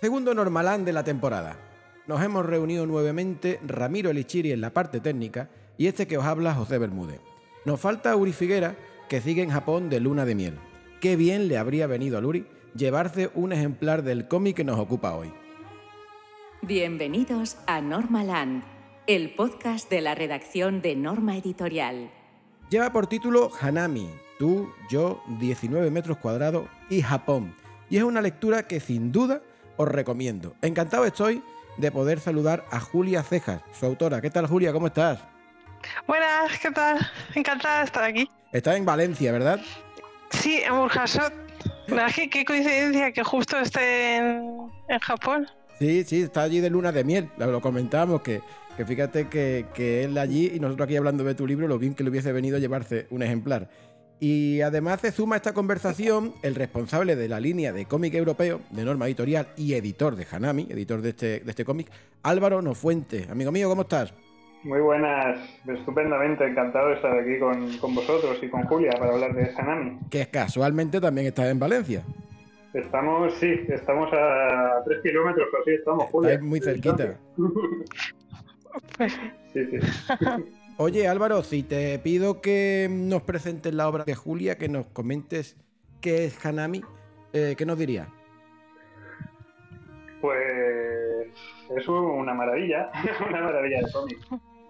Segundo normalán de la temporada. Nos hemos reunido nuevamente Ramiro Elichiri en la parte técnica y este que os habla José Bermúdez. Nos falta Uri Figuera, que sigue en Japón de luna de miel. Qué bien le habría venido a Uri llevarse un ejemplar del cómic que nos ocupa hoy. Bienvenidos a Normaland, el podcast de la redacción de Norma Editorial. Lleva por título Hanami, tú, yo, 19 metros cuadrados y Japón. Y es una lectura que sin duda os recomiendo. Encantado estoy de poder saludar a Julia Cejas, su autora. ¿Qué tal, Julia? ¿Cómo estás? Buenas, ¿qué tal? Encantada de estar aquí. Estás en Valencia, ¿verdad? Sí, en Burjasot. ¿Verdad que qué coincidencia que justo esté en, en Japón? Sí, sí, está allí de luna de miel. Lo, lo comentábamos que, que fíjate que, que, él allí y nosotros aquí hablando de tu libro, lo bien que le hubiese venido a llevarse un ejemplar. Y además se suma a esta conversación el responsable de la línea de cómic europeo, de norma editorial y editor de Hanami, editor de este, de este cómic, Álvaro Nofuente. Amigo mío, ¿cómo estás? Muy buenas, estupendamente encantado de estar aquí con, con vosotros y con Julia para hablar de Hanami. Que casualmente también estás en Valencia. Estamos, sí, estamos a tres kilómetros, pero sí, estamos, Julia. Estás muy cerquita. sí, sí. Oye Álvaro, si te pido que nos presentes la obra de Julia, que nos comentes qué es Hanami, eh, ¿qué nos dirías? Pues es una maravilla, una maravilla de cómic.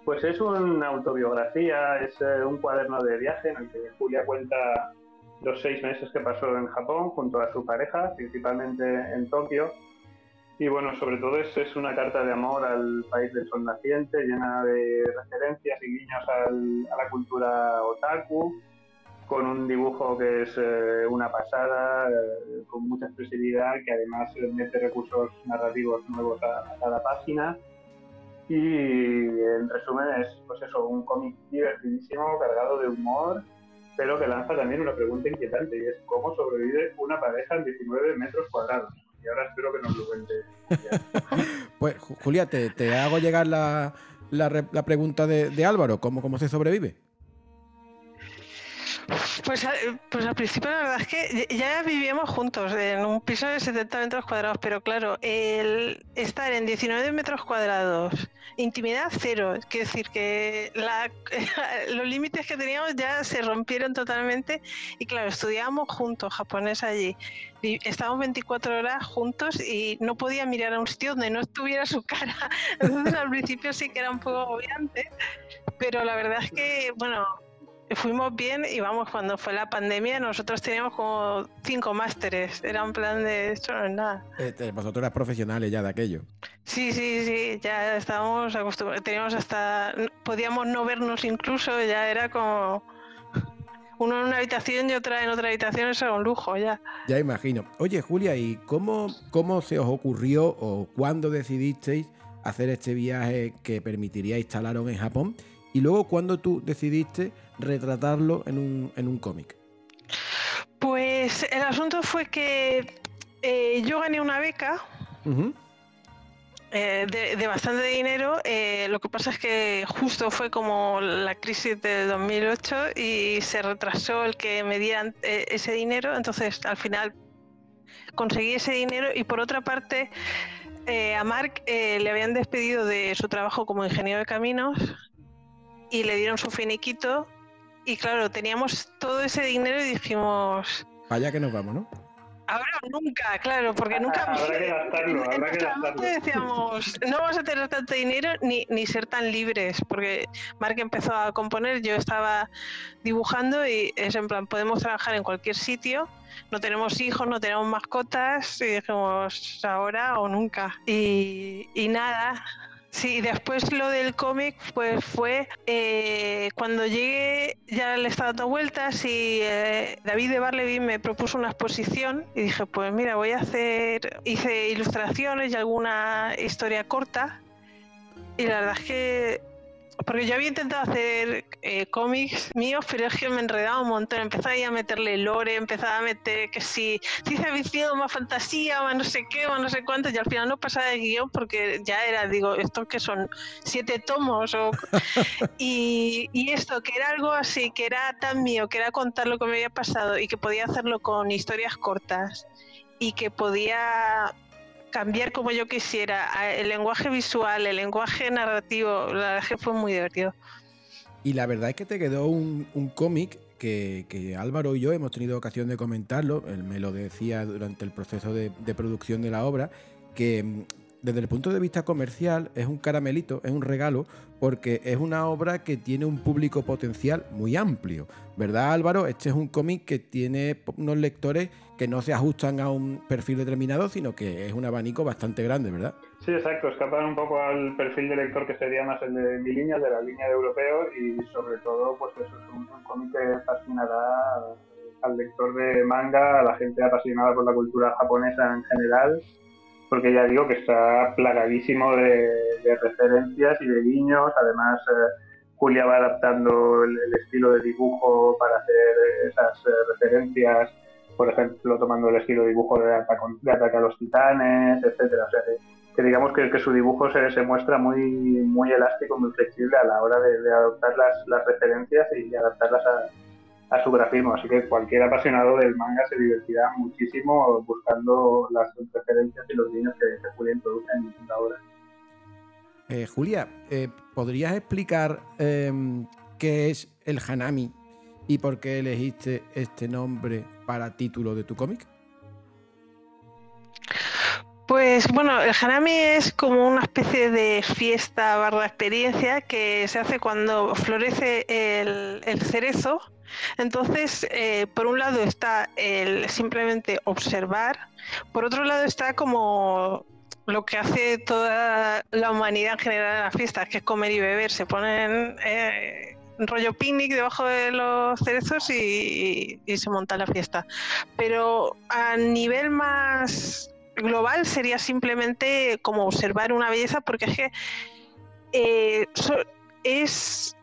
Pues es una autobiografía, es eh, un cuaderno de viaje en el que Julia cuenta los seis meses que pasó en Japón junto a su pareja, principalmente en Tokio, y bueno, sobre todo es, es, una carta de amor al país del sol naciente, llena de referencias y guiños a la cultura otaku, con un dibujo que es eh, una pasada, eh, con mucha expresividad, que además mete recursos narrativos nuevos a, a, cada página. Y en resumen es pues eso, un cómic divertidísimo, cargado de humor, pero que lanza también una pregunta inquietante, y es cómo sobrevive una pareja en 19 metros cuadrados y ahora espero que nos lo cuente. pues Julia, te, te, hago llegar la, la, la pregunta de, de, Álvaro, ¿cómo, ¿cómo se sobrevive? Pues, pues al principio la verdad es que ya vivíamos juntos en un piso de 70 metros cuadrados, pero claro, el estar en 19 metros cuadrados, intimidad cero, es decir que la, los límites que teníamos ya se rompieron totalmente y claro, estudiábamos juntos japonés allí, estábamos 24 horas juntos y no podía mirar a un sitio donde no estuviera su cara, entonces al principio sí que era un poco agobiante, pero la verdad es que, bueno, fuimos bien y vamos, cuando fue la pandemia nosotros teníamos como cinco másteres, era un plan de esto no es nada. Eh, vosotros eras profesionales ya de aquello. Sí, sí, sí, ya estábamos acostumbrados, teníamos hasta, podíamos no vernos incluso, ya era como uno en una habitación y otra en otra habitación, eso era un lujo ya. Ya imagino. Oye Julia, ¿y cómo, cómo se os ocurrió o cuándo decidisteis hacer este viaje que permitiría instalaros en Japón? Y luego, ¿cuándo tú decidiste retratarlo en un, en un cómic? Pues el asunto fue que eh, yo gané una beca uh -huh. eh, de, de, bastante dinero. Eh, lo que pasa es que justo fue como la crisis de 2008 y se retrasó el que me dieran ese dinero. Entonces, al final conseguí ese dinero y por otra parte... a Mark le habían despedido de su trabajo como ingeniero de caminos y le dieron su finiquito y claro, teníamos todo ese dinero y dijimos... Allá que nos vamos, ¿no? Ahora o nunca, claro, porque nunca... Habrá que gastarlo, habrá que gastarlo. decíamos, no vamos a tener tanto dinero ni, ni ser tan libres, porque Mark empezó a componer, yo estaba dibujando y es en plan, podemos trabajar en cualquier sitio, no tenemos hijos, no tenemos mascotas, y dijimos, ahora o nunca. Y, y nada, Sí, después lo del cómic pues fue eh, cuando llegué, ya le estaba dando vueltas y eh, David de Barleby me propuso una exposición y dije, pues mira, voy a hacer, hice ilustraciones y alguna historia corta. Y la verdad es que porque yo había intentado hacer eh, cómics míos, pero es que me enredaba un montón. Empezaba a meterle lore, empezaba a meter que si ciencia ficción, más fantasía, más no sé qué, más no sé cuánto, y al final no pasaba de guion porque ya era, digo, esto que son siete tomos. O... y, y esto, que era algo así, que era tan mío, que era contar lo que me había pasado y que podía hacerlo con historias cortas y que podía cambiar como yo quisiera. El lenguaje visual, el lenguaje narrativo, la verdad que fue muy divertido. Y la verdad es que te quedó un, cómic que, Álvaro y yo hemos tenido ocasión de comentarlo, él me lo decía durante el proceso de, de producción de la obra, que desde el punto de vista comercial es un caramelito, es un regalo, porque es una obra que tiene un público potencial muy amplio. ¿Verdad Álvaro? Este es un cómic que tiene unos lectores que no se ajustan a un perfil determinado, sino que es un abanico bastante grande, ¿verdad? Sí, exacto. Escapan un poco al perfil de lector que sería más el de mi línea, de la línea de europeo, y sobre todo, pues eso es un, cómic que fascinará al lector de manga, a la gente apasionada por la cultura japonesa en general porque ya digo que está plagadísimo de, referencias y de guiños. Además, eh, Julia va adaptando el, estilo de dibujo para hacer esas eh, referencias, por ejemplo, tomando el estilo de dibujo de, Ataque a los Titanes, etcétera. O sea, que, digamos que, que, su dibujo se, se, muestra muy, muy elástico, muy flexible a la hora de, adoptar las, las referencias y adaptarlas a, a su grafismo. Así que cualquier apasionado del manga se divertirá muchísimo buscando las referencias y los guiños que, Julia introduce en la obra. Eh, Julia, eh, ¿podrías explicar em, qué es el Hanami y por qué elegiste este nombre para título de tu cómic? Pues bueno, el Hanami es como una especie de fiesta barra experiencia que se hace cuando florece el, el cerezo entonces, eh, por un lado está el simplemente observar, por otro lado está como lo que hace toda la humanidad en general en las fiestas, que es comer y beber. Se ponen eh, rollo picnic debajo de los cerezos y, se monta la fiesta. Pero a nivel más global sería simplemente como observar una belleza, porque es que eh, es,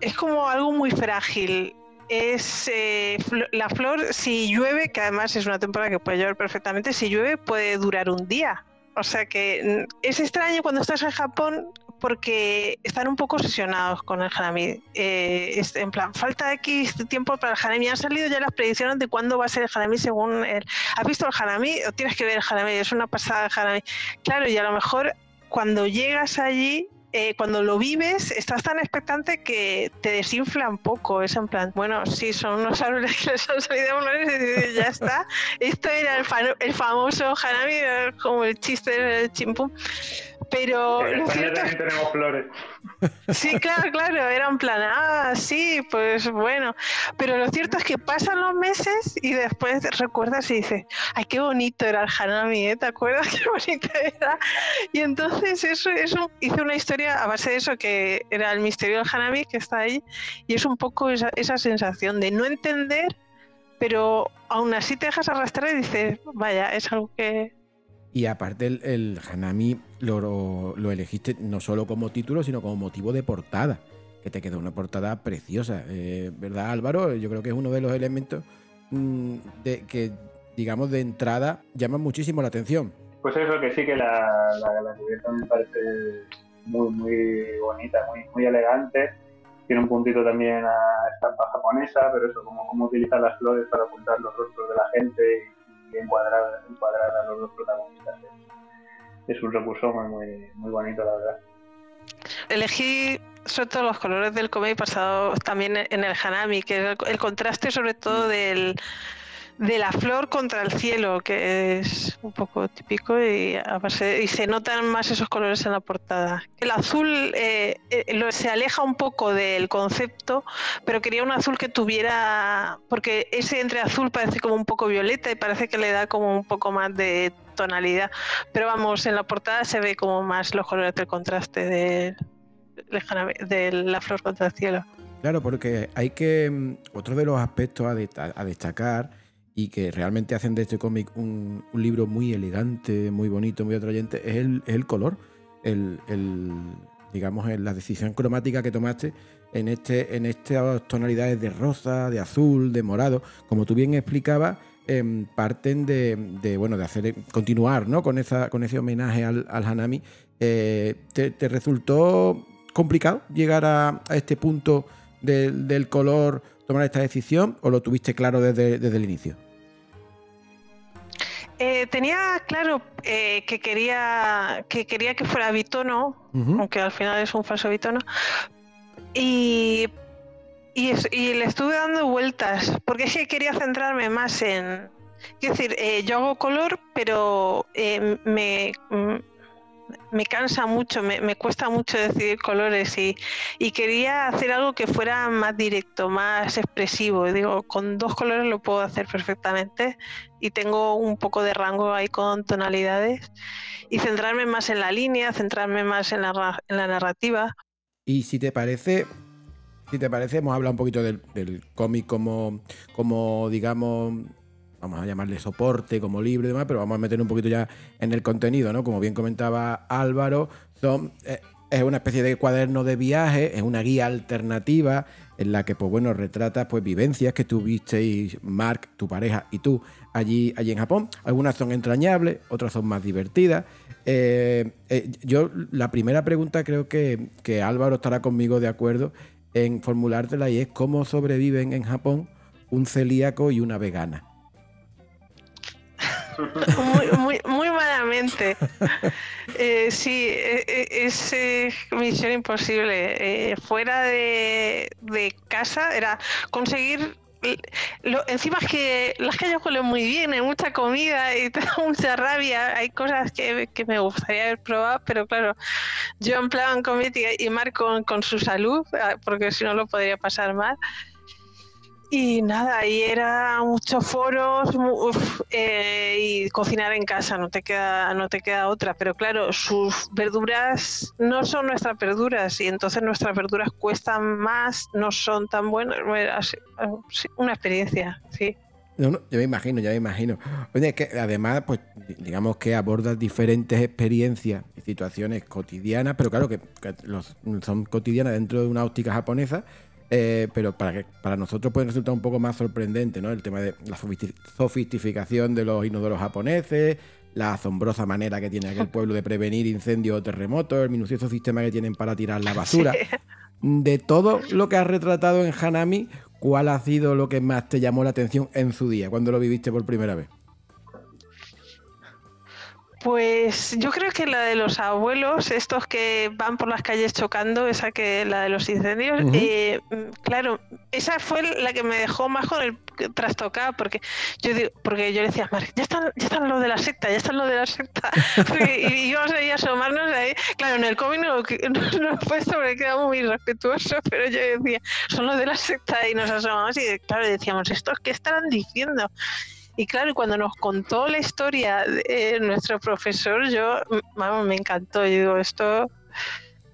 es como algo muy frágil es eh, la flor, si llueve, que además es una temporada que puede llover perfectamente, si llueve puede durar un día. O sea que mm, es extraño cuando estás en Japón porque están un poco obsesionados con el hanami. Eh, en plan, falta X tiempo para el hanami. Han salido ya las predicciones de cuándo va a ser el hanami según el... ¿Has visto el hanami? O tienes que ver el hanami, es una pasada el hanami. Claro, y a lo mejor cuando llegas allí eh, cuando lo vives, estás tan expectante que te desinfla un poco. Es en plan, bueno, sí, son unos árboles que les han salido flores y ya está. Esto era el, el famoso Hanami, como el chiste del chimpum. Pero. En España también tenemos flores. Sí, claro, claro, era en plan, ah, sí, pues bueno. Pero lo cierto es que pasan los meses y después recuerdas y dices, ay, qué bonito era el Hanami, ¿eh? ¿te acuerdas qué bonito era? Y entonces eso, eso hice una historia a base de eso, que era el misterio del Hanami que está ahí, y es un poco esa, esa sensación de no entender, pero aún así te dejas arrastrar y dices, vaya, es algo que, y aparte el, Hanami lo, elegiste no solo como título, sino como motivo de portada, que te quedó una portada preciosa. Eh, ¿Verdad Álvaro? Yo creo que es uno de los elementos mm, de, que, digamos, de entrada llaman muchísimo la atención. Pues eso, que sí que la, la, me parece muy, muy bonita, muy, muy elegante. Tiene un puntito también a estampa japonesa, pero eso, como, como utilizar las flores para ocultar los rostros de la gente y encuadrar, a los dos protagonistas. Es, un recurso muy, muy, bonito, la verdad. Elegí sobre todo los colores del cómic pasado también en el Hanami, que es el contraste sobre todo del, de la flor contra el cielo, que es un poco típico y, y se notan más esos colores en la portada. El azul eh, eh, se aleja un poco del concepto, pero quería un azul que tuviera, porque ese entre azul parece como un poco violeta y parece que le da como un poco más de tonalidad, pero vamos, en la portada se ve como más los colores del contraste de, de la flor contra el cielo. Claro, porque hay que, mm, otro de los aspectos a destacar, y que realmente hacen de este cómic un, libro muy elegante, muy bonito, muy atrayente, es el, color, el, digamos, la decisión cromática que tomaste en, este, en estas tonalidades de rosa, de azul, de morado. Como tú bien explicabas, em, parten de, bueno, de hacer, continuar ¿no? con, esa, con ese homenaje al, Hanami. Eh, te, resultó complicado llegar a, este punto del color, tomar esta decisión, o lo tuviste claro desde, desde el inicio? Eh, tenía claro eh, que quería que quería que fuera bitono, aunque al final es un falso bitono. Y, y, le estuve dando vueltas, porque es que quería centrarme más en. Quiero decir, eh, yo hago color, pero me, me cansa mucho, me, cuesta mucho decidir colores y, quería hacer algo que fuera más directo, más expresivo. Digo, con dos colores lo puedo hacer perfectamente y tengo un poco de rango ahí con tonalidades y centrarme más en la línea, centrarme más en la, en la narrativa. Y si te parece, si te parece, hemos hablado un poquito del, del cómic como, como, digamos, vamos a llamarle soporte como libre y demás, pero vamos a meter un poquito ya en el contenido, ¿no? Como bien comentaba Álvaro, son, eh, es una especie de cuaderno de viaje, es una guía alternativa en la que, pues bueno, retratas pues vivencias que tuvisteis, Mark, tu pareja y tú allí, allí en Japón. Algunas son entrañables, otras son más divertidas. Eh, eh, yo, la primera pregunta creo que, que Álvaro estará conmigo de acuerdo en formulártela y es cómo sobreviven en Japón un celíaco y una vegana muy, muy, muy malamente. Eh, sí, e, e, es misión imposible. Eh, fuera de, casa era conseguir lo, encima es que las calles huelen muy bien, hay mucha comida y tengo mucha rabia. Hay cosas que, me gustaría haber probado, pero claro, yo en plan comedia y Marco con, su salud, ah, porque si no lo podría pasar mal. Y nada, ahí era muchos foros eh, y cocinar en casa, no te queda, no te queda otra. Pero claro, sus verduras no son nuestras verduras y entonces nuestras verduras cuestan más, no son tan buenas. Una experiencia, sí. No, no, yo me imagino, ya me imagino. Oye, que además, pues, digamos que abordas diferentes experiencias y situaciones cotidianas, pero claro que, los, son cotidianas dentro de una óptica japonesa eh, pero para, para nosotros puede resultar un poco más sorprendente, ¿no? El tema de la sofisticación de los inodoros japoneses, la asombrosa manera que tiene aquel pueblo de prevenir incendios o terremotos, el minucioso sistema que tienen para tirar la basura. De todo lo que has retratado en Hanami, ¿cuál ha sido lo que más te llamó la atención en su día, cuando lo viviste por primera vez? Pues yo creo que la de los abuelos, estos que van por las calles chocando, esa que la de los incendios, eh, claro, esa fue la que me dejó más con el trastocado, porque yo digo, porque yo le decía, Mar, ya están, ya están los de la secta, ya están los de la secta, y íbamos ahí a asomarnos ahí, claro, en el cómic no, no, no puesto porque quedamos muy respetuoso, pero yo decía, son los de la secta y nos asomamos y claro, decíamos, ¿estos qué estarán diciendo? Y claro, cuando nos contó la historia de nuestro profesor, yo, vamos, me encantó. Yo digo, esto,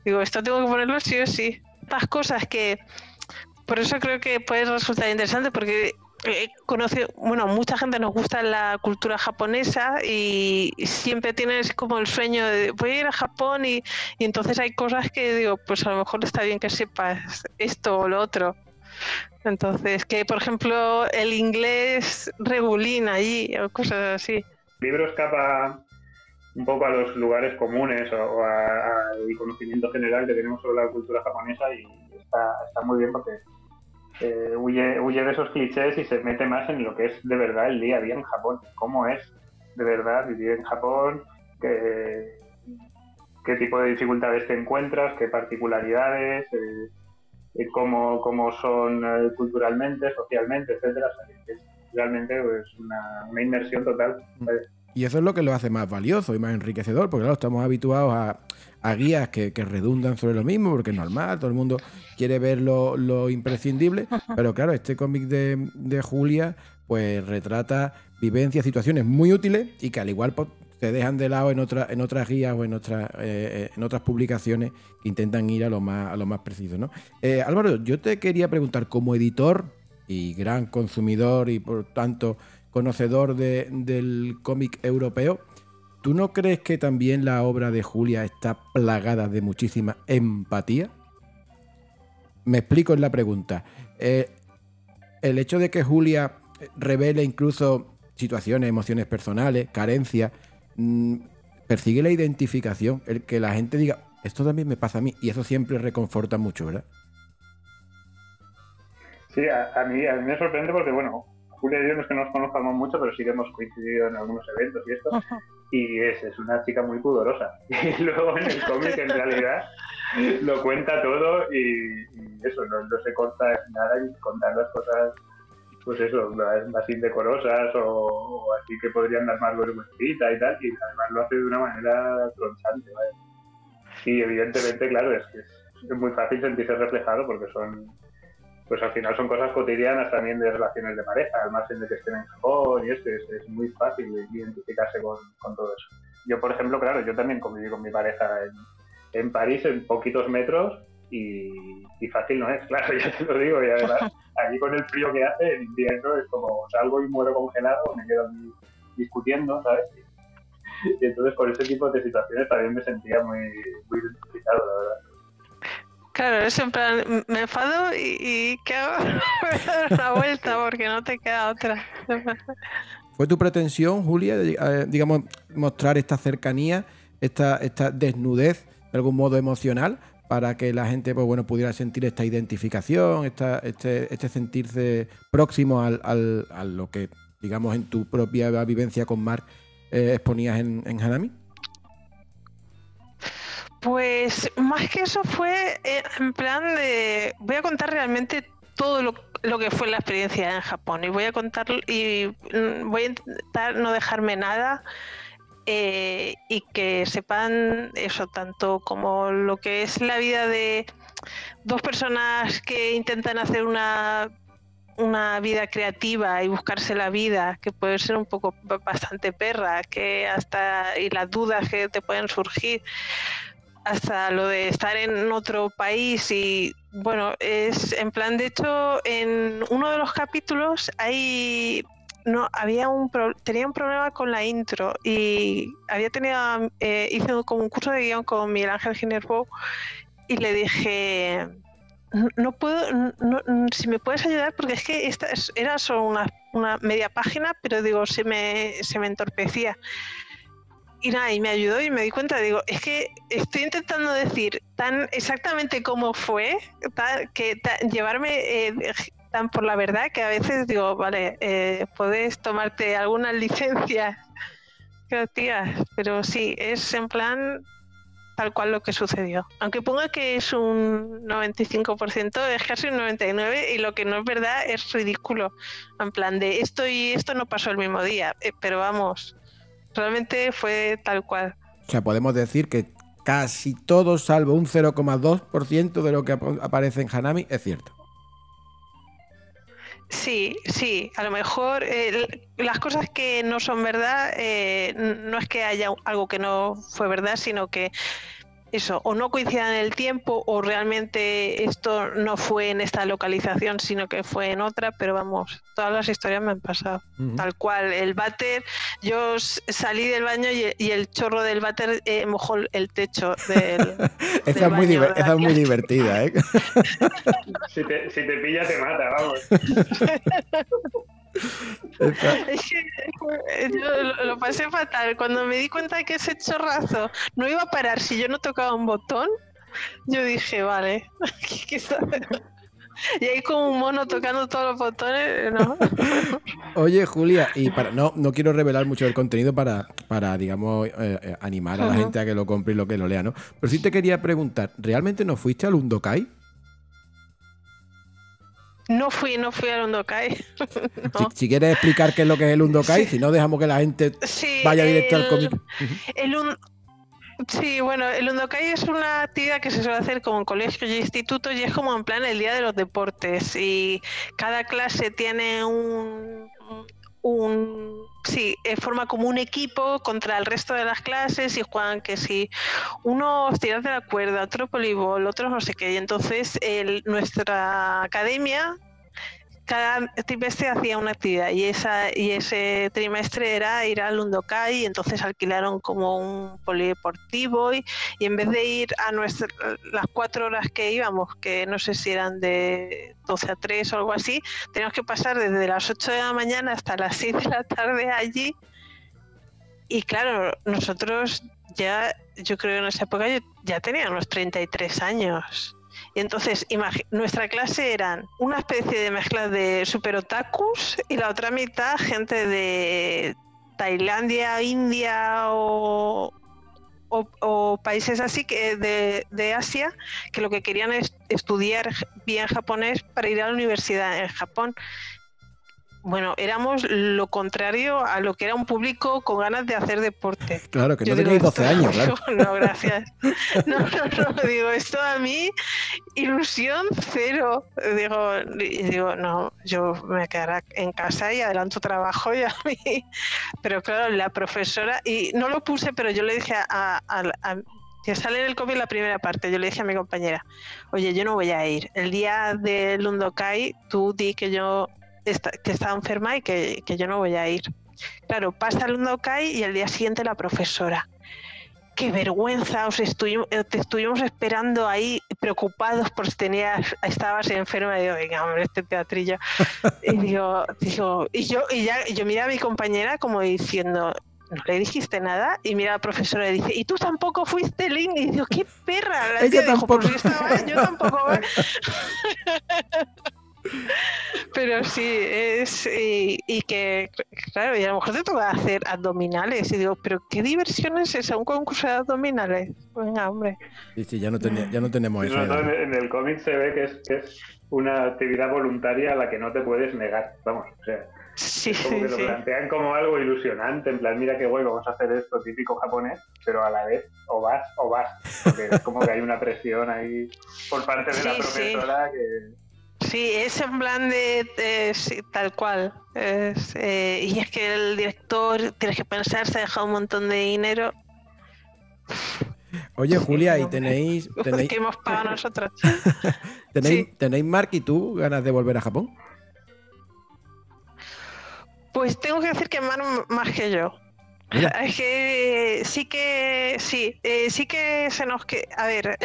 digo, esto tengo que ponerlo sí o sí. Estas cosas que, por eso creo que puede resultar interesante, porque eh, conoce, bueno, mucha gente nos gusta la cultura japonesa y siempre tienes como el sueño de voy a ir a Japón y entonces hay cosas que digo, pues a lo mejor está bien que sepas esto o lo otro. Entonces, que por ejemplo el inglés regulina allí o cosas así. El libro escapa un poco a los lugares comunes o, al conocimiento general que tenemos sobre la cultura japonesa y está, muy bien porque eh, huye, huye de esos clichés y se mete más en lo que es de verdad el día a día en Japón. ¿Cómo es de verdad vivir en Japón? ¿Qué, qué tipo de dificultades te encuentras? ¿Qué particularidades? Eh, eh, cómo, cómo, son eh, culturalmente, socialmente, etcétera. es realmente pues, una, inmersión total. Y eso es lo que lo hace más valioso y más enriquecedor, porque claro, estamos habituados a, guías que, redundan sobre lo mismo, porque es normal, todo el mundo quiere ver lo, imprescindible, pero claro, este cómic de, de, Julia pues retrata vivencias, situaciones muy útiles y que al igual pues, se dejan de lado en, otra, en otras guías o en otras, eh, en otras publicaciones que intentan ir a lo más, a lo más preciso. ¿no? Eh, Álvaro, yo te quería preguntar, como editor y gran consumidor y por tanto conocedor del cómic europeo, ¿tú no crees que también la obra de Julia está plagada de muchísima empatía? Me explico en la pregunta. Eh, el hecho de que Julia revele incluso situaciones, emociones personales, carencias, persigue la identificación, el que la gente diga, esto también me pasa a mí, y eso siempre reconforta mucho, ¿verdad? Sí, a, mí, a mí me sorprende porque, bueno, Julia y yo no es que nos conozcamos mucho, pero sí que hemos coincidido en algunos eventos y esto. Y es, es una chica muy pudorosa. Y luego en el cómic, en realidad, lo cuenta todo y, eso, no, se corta nada y contar las cosas, pues eso, más indecorosas o, así que podrían dar más vergüencita y tal. Y además lo hace de una manera tronchante, ¿vale? Y evidentemente, claro, es que es muy fácil sentirse reflejado porque son pues al final son cosas cotidianas también de relaciones de pareja, al margen de que estén en Japón y esto, es, muy fácil identificarse con, todo eso. Yo, por ejemplo, claro, yo también conviví con mi pareja en, en París en poquitos metros y, fácil no es, claro, ya te lo digo, y además allí con el frío que hace en invierno es como salgo y muero congelado, me quedo aquí discutiendo, ¿sabes? Y entonces por ese tipo de situaciones también me sentía muy, muy identificado, la verdad. Claro, es en plan, me enfado y, y ¿qué hago? dar una vuelta porque no te queda otra. ¿Fue tu pretensión, Julia, eh, digamos, mostrar esta cercanía, esta, esta desnudez de algún modo emocional para que la gente pues, bueno, pudiera sentir esta identificación, esta, este, este sentirse próximo al, al, a lo que, digamos, en tu propia vivencia con Mark eh, exponías en, en Hanami? Pues más que eso fue eh, en plan de voy a contar realmente todo lo, que fue la experiencia en Japón y voy a contar y mm, voy a intentar no dejarme nada eh, y que sepan eso tanto como lo que es la vida de dos personas que intentan hacer una una vida creativa y buscarse la vida, que puede ser un poco bastante perra, que hasta y las dudas que te pueden surgir, hasta lo de estar en otro país y bueno, es en plan, de hecho, en uno de los capítulos hay no había un tenía un problema con la intro y había tenido eh, hice como un curso de guion con Miguel Ángel Ginerbo y le dije no puedo si me puedes ayudar porque es que esta era solo una, una media página pero digo se me se me entorpecía. Y nada, y me ayudó y me di cuenta, digo, es que estoy intentando decir tan exactamente cómo fue, que llevarme eh, por la verdad que a veces digo, vale, eh, puedes tomarte algunas licencias pero sí, es en plan tal cual lo que sucedió. Aunque ponga que es un 95%, es casi un 99% y lo que no es verdad es ridículo. En plan de esto y esto no pasó el mismo día, eh, pero vamos, Realmente fue tal cual. O sea, podemos decir que casi todo, salvo un 0,2% de lo que aparece en Hanami, es cierto. Sí, sí, a lo mejor eh, las cosas que no son verdad, eh, no es que haya algo que no fue verdad, sino que eso, o no coincidan en el tiempo, o realmente esto no fue en esta localización, sino que fue en otra, pero vamos, todas las historias me han pasado. Tal cual, el váter, yo salí del baño y, el chorro del váter eh, mojó el techo del. esa, es muy esa es muy divertida, ¿eh? si, te, si te pilla, te mata, vamos. Es que yo lo, pasé fatal. Cuando me di cuenta de que ese chorrazo no iba a parar si yo no tocaba un botón, yo dije, vale, y ahí como un mono tocando todos los botones, ¿no? Oye, Julia, y para no, no quiero revelar mucho del contenido para, para digamos, eh, eh, animar a la gente a que lo compre y lo que lo lea, ¿no? Pero sí te quería preguntar, ¿realmente no fuiste al Undokai? No fui, no fui al Undokai. si, quieres explicar qué es lo que es el Undokai, si no dejamos que la gente vaya directo al cómic. Sí, bueno, el Undokai es una actividad que se suele hacer como en colegios y institutos y es como en plan el día de los deportes y cada clase tiene un, un sí, eh, forma como un equipo contra el resto de las clases y juegan que si uno tiras de la cuerda, otro voleibol, otro no sé qué. Y entonces el, nuestra academia cada trimestre hacía una actividad y esa y ese trimestre era ir al Undokai y entonces alquilaron como un polideportivo y, y en vez de ir a nuestra, las cuatro horas que íbamos, que no sé si eran de 12 a 3 o algo así, teníamos que pasar desde las 8 de la mañana hasta las 6 de la tarde allí. Y claro, nosotros ya, yo creo que en esa época ya teníamos 33 años Y entonces, nuestra clase eran una especie de mezcla de super otakus y la otra mitad gente de Tailandia, India o, países así que de, de, Asia que lo que querían es estudiar bien japonés para ir a la universidad en Japón bueno, éramos lo contrario a lo que era un público con ganas de hacer deporte. Claro, que no tenéis 12 años, claro. No, gracias. No, no, no, digo, esto a mí, ilusión cero. Digo, digo, no, yo me quedaré en casa y adelanto trabajo y a mí. Pero claro, la profesora, y no lo puse, pero yo le dije a, que sale en el cómic la primera parte, yo le dije a mi compañera, oye, yo no voy a ir. El día del Undokai, tú di que yo que está enferma y que, yo no voy a ir. Claro, pasa el Undokai y el día siguiente la profesora. Qué vergüenza, os estuvimos, eh, te estuvimos esperando ahí preocupados por si tenías, estabas enferma. Y digo, venga, hombre, este teatrillo. y digo, digo, y yo, y ya, yo mira a mi compañera como diciendo, no le dijiste nada y mira la profesora y dice y tú tampoco fuiste Lynn y digo qué perra la Ella tampoco. Dijo, pues yo tampoco Pero sí, es. Y, que, claro, y a lo mejor te toca hacer abdominales. Y digo, ¿pero qué diversión es esa? ¿Un concurso de abdominales? Venga, hombre. Sí, sí, ya no, ya no tenemos eso. en, el cómic se ve que es, que es una actividad voluntaria a la que no te puedes negar. Vamos, o sea. Sí, como que lo plantean como algo ilusionante, en plan, mira qué bueno, vamos a hacer esto típico japonés, pero a la vez o vas o vas, porque es como que hay una presión ahí por parte de la profesora que Sí, es en plan de, tal cual. Eh, y es que el director, tienes que pensar, se ha dejado un montón de dinero. Oye, Julia, ¿y tenéis, tenéis... que hemos pagado nosotros? ¿Tenéis, ¿Tenéis, Mark y tú ganas de volver a Japón? Pues tengo que decir que Mark más que yo. Es que sí que sí, eh, sí que se nos que a ver,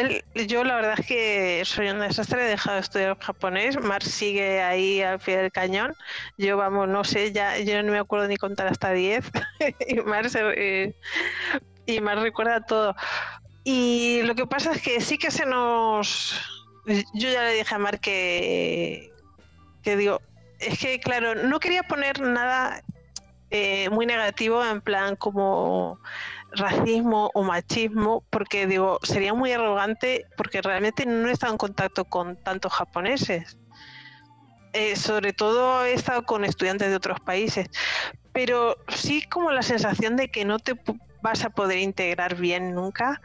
yo la verdad es que soy un desastre, he dejado de estudiar japonés, Mar sigue ahí al pie del cañón. Yo vamos, no sé, ya yo no me acuerdo ni contar hasta 10 y Mar eh, y Mar recuerda todo. Y lo que pasa es que sí que se nos yo ya le dije a Mar que que digo, es que claro, no quería poner nada eh, muy negativo en plan como racismo o machismo, porque digo, sería muy arrogante porque realmente no he estado en contacto con tantos japoneses. Eh, sobre todo he estado con estudiantes de otros países, pero sí como la sensación de que no te vas a poder integrar bien nunca.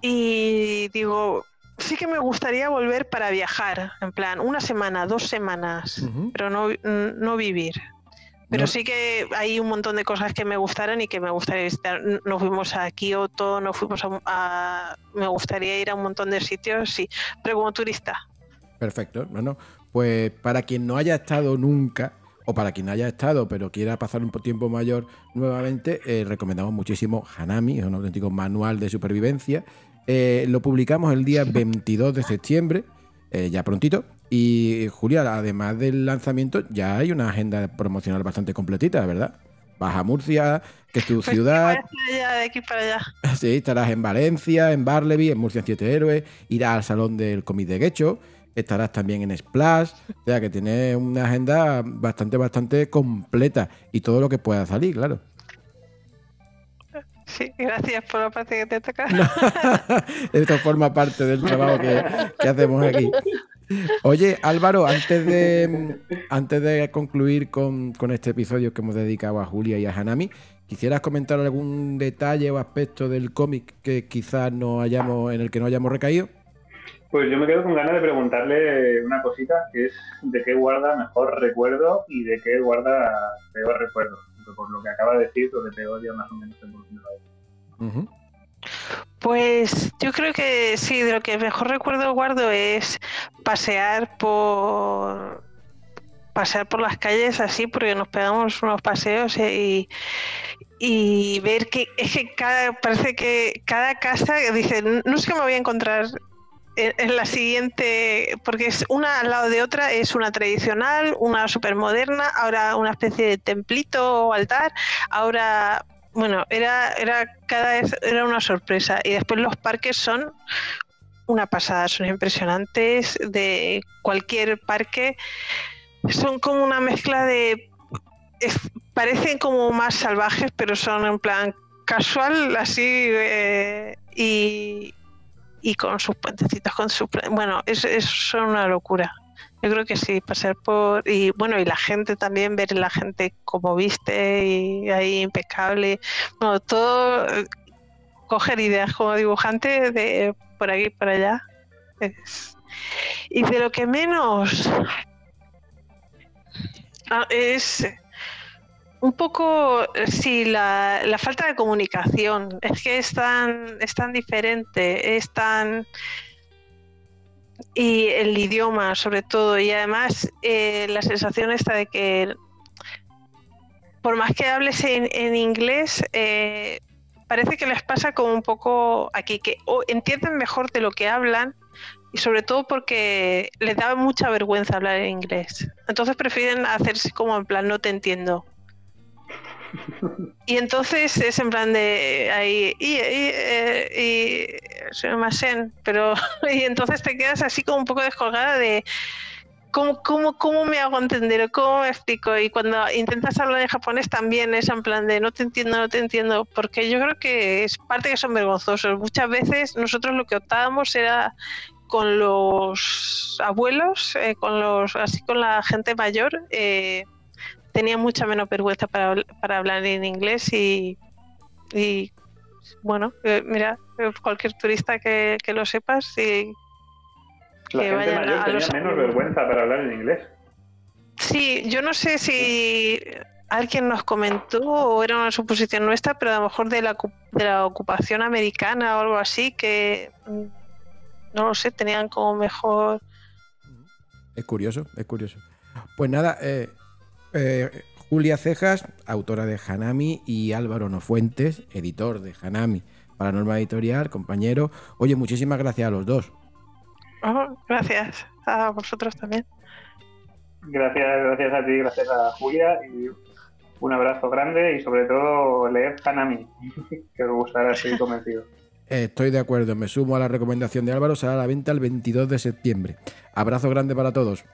Y digo, sí que me gustaría volver para viajar, en plan, una semana, dos semanas, pero no, no vivir. Pero sí que hay un montón de cosas que me gustaron y que me gustaría visitar. Nos fuimos a Kioto, nos fuimos a, Me gustaría ir a un montón de sitios, sí, pero como turista. Perfecto. Bueno, pues para quien no haya estado nunca, o para quien haya estado pero quiera pasar un tiempo mayor nuevamente, eh, recomendamos muchísimo Hanami, es un auténtico manual de supervivencia. Eh, lo publicamos el día 22 de septiembre, eh, ya prontito. Y Julia, además del lanzamiento, ya hay una agenda promocional bastante completita, ¿verdad? Vas a Murcia, que es tu pues ciudad. de aquí para allá. Sí, estarás en Valencia, en Barleby, en Murcia en Siete Héroes, irás al salón del cómic de Gecho, estarás también en Splash, o sea que tienes una agenda bastante, bastante completa y todo lo que pueda salir, claro. Sí, gracias por la parte que te toca. Esto forma parte del trabajo que, que hacemos aquí. Oye, Álvaro, antes de, antes de concluir con, este episodio que hemos dedicado a Julia y a Hanami, ¿quisieras comentar algún detalle o aspecto del cómic que quizás no hayamos, en el que no hayamos recaído? Pues yo me quedo con ganas de preguntarle una cosita, que es de qué guarda mejor recuerdo y de qué guarda peor recuerdo. Por lo que acaba de decir, lo que peor ya más o menos en uh pues yo creo que sí, de lo que mejor recuerdo guardo es pasear por pasear por las calles así, porque nos pegamos unos paseos y, y ver que es que cada, parece que cada casa dice, no sé qué me voy a encontrar en, la siguiente, porque es una al lado de otra, es una tradicional, una super moderna, ahora una especie de templito o altar, ahora bueno, era, era cada vez era una sorpresa. Y después los parques son una pasada, son impresionantes de cualquier parque. Son como una mezcla de... parecen como más salvajes, pero son en plan casual, así, eh, y, y con sus puentecitos, con su... Bueno, es, es son una locura. Yo creo que sí, pasar por. Y bueno, y la gente también, ver la gente como viste y ahí impecable. Bueno, todo. Coger ideas como dibujante de por aquí por allá. Y de lo que menos. Ah, es un poco, sí, la, la, falta de comunicación. Es que es tan, es tan diferente, es tan y el idioma sobre todo y además eh, la sensación está de que por más que hables en, inglés eh, parece que les pasa como un poco aquí que entienden mejor de lo que hablan y sobre todo porque les da mucha vergüenza hablar en inglés. Entonces prefieren hacerse como en plan no te entiendo y entonces es en plan de ahí y, y, eh, y, más en, pero y entonces te quedas así como un poco descolgada de cómo, cómo, cómo me hago entender, cómo me explico. Y cuando intentas hablar en japonés también es en plan de no te entiendo, no te entiendo, porque yo creo que es parte que son vergonzosos. Muchas veces nosotros lo que optábamos era con los abuelos, eh, con los así con la gente mayor. Eh, tenía mucha menos vergüenza para, para hablar en inglés y, y bueno, eh, mira, cualquier turista que, que lo sepas y la que gente mayor tenía menos vergüenza para hablar en inglés. Sí, yo no sé si alguien nos comentó o era una suposición nuestra, pero a lo mejor de la, de la ocupación americana o algo así, que mm, no lo sé, tenían como mejor... Es curioso, es curioso. Pues nada, eh, eh, Julia Cejas, autora de Hanami, y Álvaro Nofuentes, editor de Hanami para Norma Editorial, compañero. Oye, muchísimas gracias a los dos. Oh, gracias a vosotros también. Gracias, gracias a ti, gracias a Julia y un abrazo grande y sobre todo leer Hanami, que os gustará, estoy convencido. Estoy de acuerdo, me sumo a la recomendación de Álvaro, será a la venta el 22 de septiembre. Abrazo grande para todos.